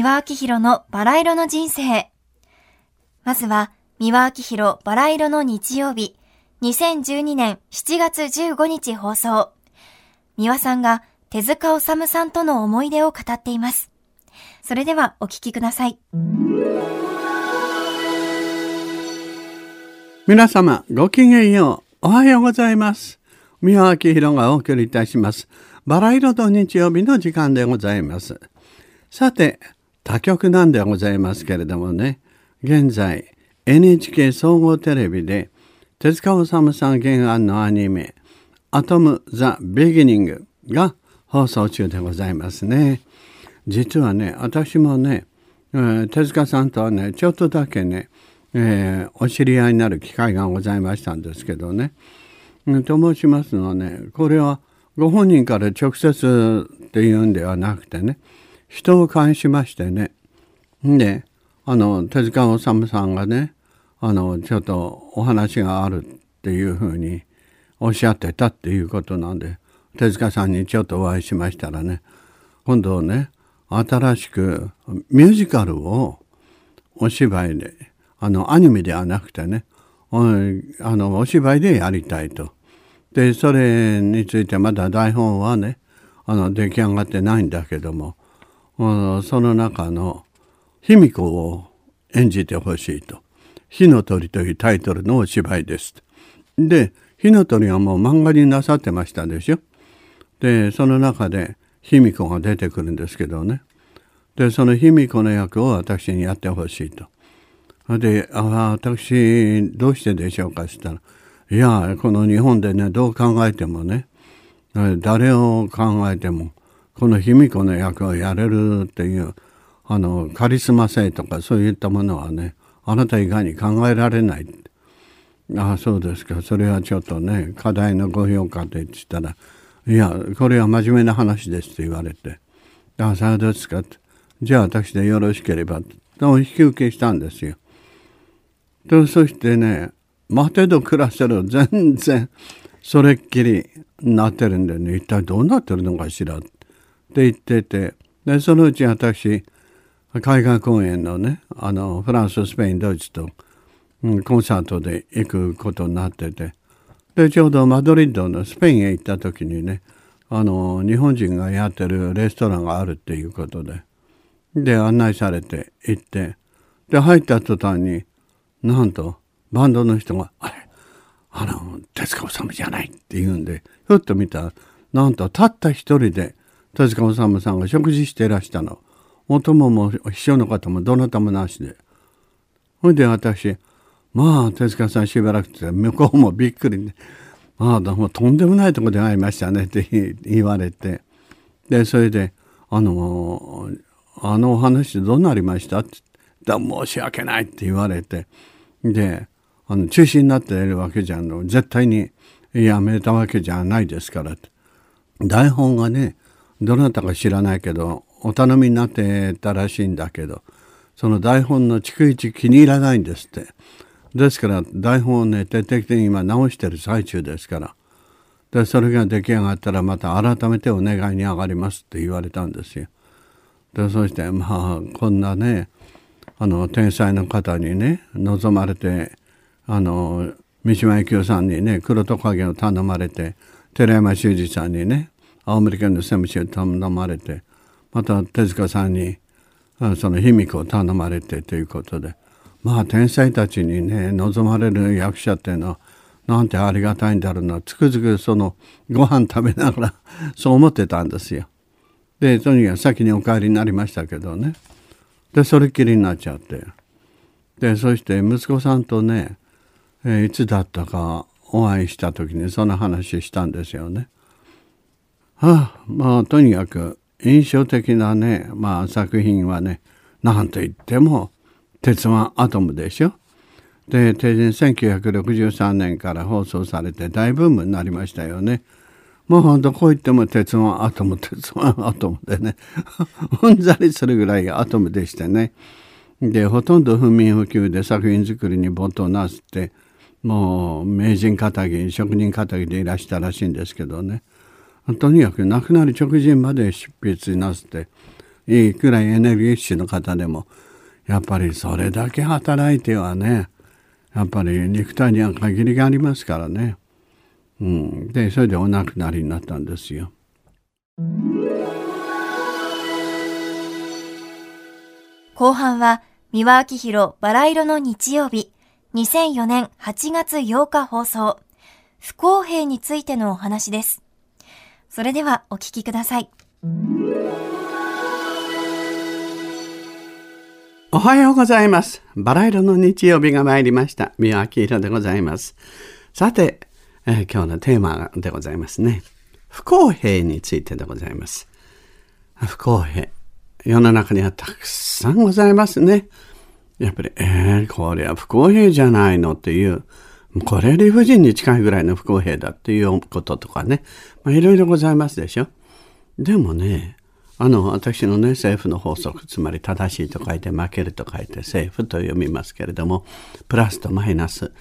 三輪明宏のバラ色の人生。まずは、三輪明宏バラ色の日曜日、2012年7月15日放送。三輪さんが手塚治虫さんとの思い出を語っています。それではお聞きください。皆様、ごきげんよう。おはようございます。三輪明宏がお送りいたします。バラ色と日曜日の時間でございます。さて、他局なんでございますけれどもね、現在 NHK 総合テレビで手塚治虫さん原案のアニメ「アトム・ザ・ビギニング」が放送中でございますね。実はね私もね、えー、手塚さんとはねちょっとだけね、えー、お知り合いになる機会がございましたんですけどね。と申しますのはねこれはご本人から直接っていうんではなくてね人を介しましてねであの手塚治虫さんがねあのちょっとお話があるっていうふうにおっしゃってたっていうことなんで手塚さんにちょっとお会いしましたらね今度ね新しくミュージカルをお芝居であのアニメではなくてねあのお芝居でやりたいと。でそれについてまだ台本はねあの出来上がってないんだけどもその中の卑弥呼を演じてほしいと「火の鳥」というタイトルのお芝居です。で火の鳥はもう漫画になさってましたでしょ。でその中で卑弥呼が出てくるんですけどねでその卑弥呼の役を私にやってほしいと。で「あ私どうしてでしょうか?」って言ったら「いやこの日本でねどう考えてもね誰を考えてもこの卑弥呼の役をやれるっていうあのカリスマ性とかそういったものはねあなた以外に考えられない。ああそうですか。それはちょっとね課題のご評価でって言ったら「いやこれは真面目な話です」って言われて「ああそうですか」じゃあ私でよろしければ」と引き受けしたんですよ。とそしてね待てど暮らせど全然それっきりなってるんでね。一体どうなってるのかしら。ってって言ってて。でそのうち私海外公演のねあのフランススペインドイツと、うん、コンサートで行くことになってて。でちょうどマドリッドのスペインへ行った時にねあの日本人がやってるレストランがあるっていうことで。で案内されて行って。で入った途端になんとバンドの人が「あれあの手塚治虫じゃない」って言うんでふっと見たらなんとたった一人で手塚治虫さんが食事してらしたの。お供も秘書の方もどなたもなしで。ほいで私まあ手塚さんしばらくて向こうもびっくり、ね「まあもとんでもないとこで会いましたね」って言われてでそれで「あのあのお話どうなりました?」って「申し訳ない」って言われてであの中止になっているわけじゃんの絶対にやめたわけじゃないですから台本がねどなたか知らないけどお頼みになってたらしいんだけどその台本の逐一気に入らないんですってですから台本をね徹底的に今直してる最中ですからでそれが出来上がったらまた改めてお願いに上がりますって言われたんですよ。でそしてまあこんなねあの天才の方にね望まれてあの三島由紀夫さんにね黒トカゲを頼まれて寺山修司さんにね青森県のセムシを頼まれてまた手塚さんにその卑弥呼を頼まれてということでまあ天才たちにね望まれる役者っていうのはなんてありがたいんだろうなつくづくそのご飯食べながら そう思ってたんですよ。でとにかく先にお帰りになりましたけどねでそれっきりになっちゃってでそして息子さんとねえ、いつだったかお会いした時にその話したんですよね。はあ、まあとにかく印象的なね、まあ、作品はね何と言っても「鉄腕アトム」でしょ。で定年1963年から放送されて大ブームになりましたよね。もうほんとこう言っても鉄腕アトム鉄腕アトムでねうんざりするぐらいアトムでしてね。でほとんど不眠不休で作品作りに没頭なすってもう名人肩着職人肩着でいらしたらしいんですけどねとにかく亡くなる直前まで執筆なすっていくらいエネルギッシュの方でも、やっぱりそれだけ働いてはね、やっぱり肉体には限りがありますからね。うん。で、それでお亡くなりになったんですよ。後半は、三輪明宏バラ色の日曜日、2004年8月8日放送、不公平についてのお話です。それではお聞きください。おはようございます。バラ色の日曜日が参りました。三輪明宏でございます。さて、えー、今日のテーマでございますね。不公平についてでございます。不公平。世の中にはたくさんございますね。やっぱり、えー、これは不公平じゃないのっていう、これ理不尽に近いぐらいの不公平だっていうこととかね。まあ、いろいろございますでしょ。でもね、あの、私のね、政府の法則、つまり正しいと書いて負けると書いて政府と読みますけれども、プラスとマイナス。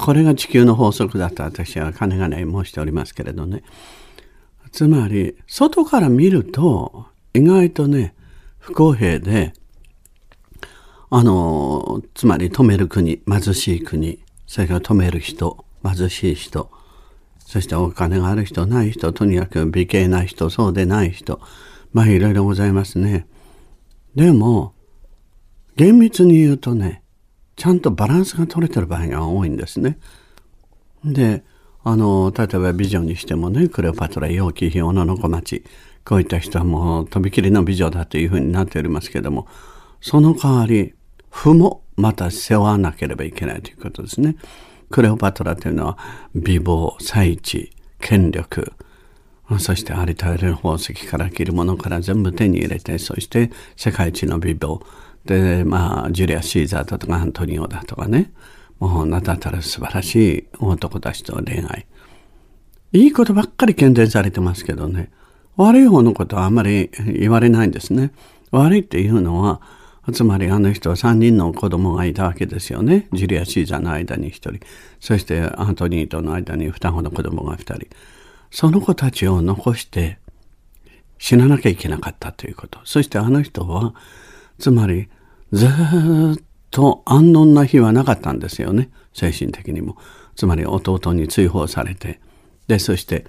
これが地球の法則だと私は金がない申しておりますけれどね。つまり、外から見ると、意外とね、不公平で、あの、つまり止める国、貧しい国、それから止める人、貧しい人、そしてお金がある人、ない人、とにかく美形な人、そうでない人、まあいろいろございますね。でも、厳密に言うとね、ちゃんとバランスが取れてる場合が多いんですね。で、あの、例えば美女にしてもね、クレオパトラ、陽気、日、女の子町、こういった人はもう、とびきりの美女だというふうになっておりますけども、その代わり、負もまた背負わなければいけないということですね。クレオパトラというのは、美貌、才知、権力、そしてありとあらゆる宝石から着るものから全部手に入れて、そして世界一の美貌。で、まあ、ジュリア・シーザーだとかアントニオだとかね。もう名だたる素晴らしい男たちと恋愛。いいことばっかり検定されてますけどね。悪い方のことはあんまり言われないんですね。悪いっていうのは、つまりあの人は3人の子供がいたわけですよね。ジュリア・シーザーの間に1人。そしてアントニーとの間に双子の子供が2人。その子たちを残して死ななきゃいけなかったということ。そしてあの人は、つまりずっと安穏な日はなかったんですよね。精神的にも。つまり弟に追放されて、で、そして、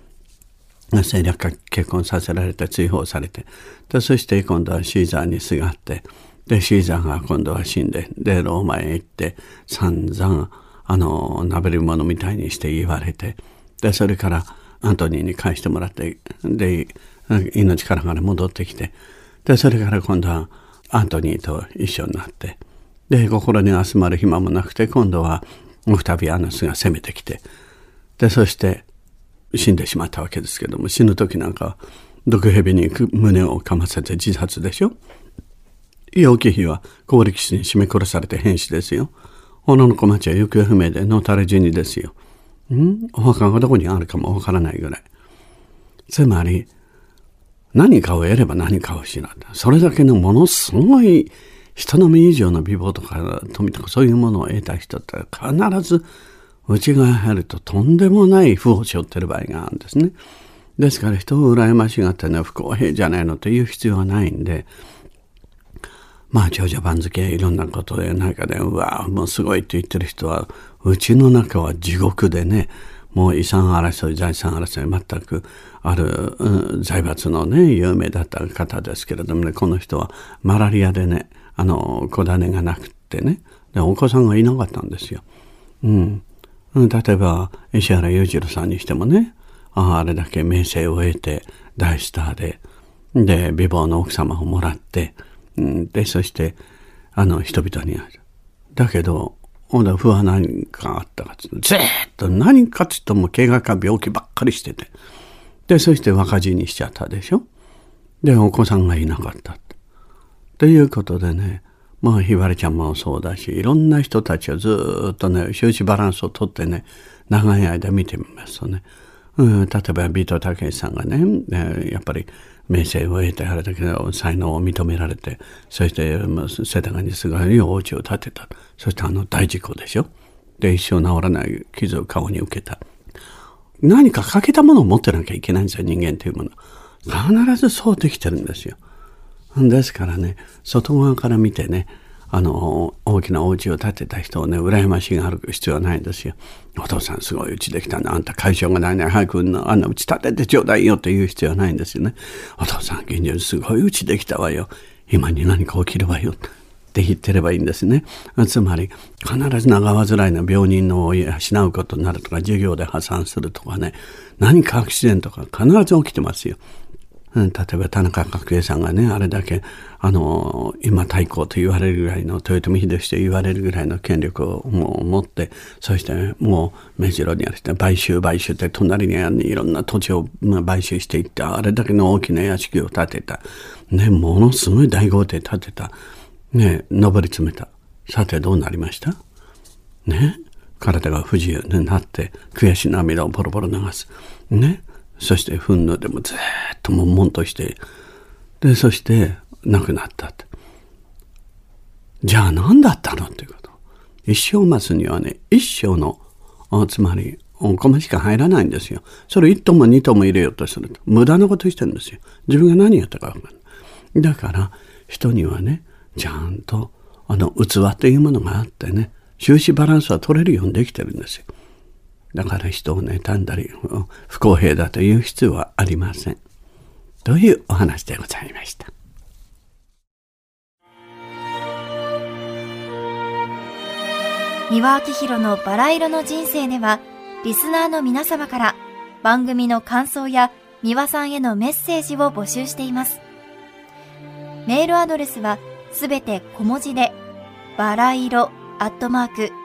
政略結婚させられて追放されて、で、そして今度はシーザーにすがって、で、シーザーが今度は死んで、で、ローマへ行って、散々、あの、なべるものみたいにして言われて、で、それから、アントニーに返してもらって、で、命からがら戻ってきて、で、それから今度はアントニーと一緒になって、で、心に集まる暇もなくて、今度はオクタビアヌスが攻めてきて、で、そして死んでしまったわけですけども、死ぬ時なんか、毒蛇に胸をかませて自殺でしょ？陽気妃は高力士に締め殺されて変死ですよ。女の子町は行方不明で野垂れ死にですよ。ん？お墓がどこにあるかもわからないぐらい。つまり、何かを得れば何かを失った。それだけのものすごい人の目以上の美貌とか富とかそういうものを得た人って必ず内側に入るととんでもない負を背負ってる場合があるんですね。ですから人を羨ましがってね不公平じゃないのという必要はないんで、まあ長者番付いろんなことで中でうわもうすごいって言ってる人はうちの中は地獄でね、もう遺産争い、財産争い、全くある、うん、財閥のね、有名だった方ですけれどもね、この人はマラリアでね、あの、子種がなくってね、で、お子さんがいなかったんですよ。うん。例えば、石原裕次郎さんにしてもね、ああれだけ名声を得て、大スターで、で、美貌の奥様をもらって、で、そして、あの、人々にある。だけど、ほんで不安何かあったかずっと何かつっても怪我か病気ばっかりしてて。で、そして若死にしちゃったでしょ。で、お子さんがいなかった。ということでね、まあ、ひばりちゃんもそうだし、いろんな人たちをずっとね、周知バランスをとってね、長い間見てみますとね、うん、例えばビートたけしさんがね、やっぱり名声を得て、あれだけの才能を認められて、そして、世田谷にすがりお家を建てた。そしてあの大事故でしょ。で、一生治らない傷を顔に受けた。何か欠けたものを持ってなきゃいけないんですよ、人間というもの。必ずそうできてるんですよ。ですからね、外側から見てね、あの、大きなお家を建てた人をね、羨ましがる必要はないんですよ。お父さんすごい家できたんだ。あんた会社がないね。早くあんな家建ててちょうだいよって言う必要はないんですよね。お父さん現状すごい家できたわよ。今に何か起きるわよ。って言ってればいいんですね。つまり、必ず長患いの病人の養うことになるとか、授業で破産するとかね、何かアクシデントが必ず起きてますよ。例えば田中角栄さんがね、あれだけ、あの、今太閤と言われるぐらいの、豊臣秀吉と言われるぐらいの権力をもう持って、そしてもう目白にあって買収買収って隣にいろんな土地を買収していって、あれだけの大きな屋敷を建てた。ね、ものすごい大豪邸建てた。ね、上り詰めた。さてどうなりました？ね、体が不自由になって、悔し涙をボロボロ流す。ね、そして憤怒でもずっと悶々として、で、そして亡くなったじゃあ何だったのっていうこと。一生待つにはね、一生の、つまり、お米しか入らないんですよ。それ一頭も二頭も入れようとすると、無駄なことしてるんですよ。自分が何やったか分かんない。だから、人にはね、ちゃんと、あの、器というものがあってね、収支バランスは取れるようにできてるんですよ。だから人を妬んだり、不公平だという必要はありません。というお話でございました。三輪明宏のバラ色の人生では、リスナーの皆様から番組の感想や三輪さんへのメッセージを募集しています。メールアドレスはすべて小文字で、バラ色アットマーク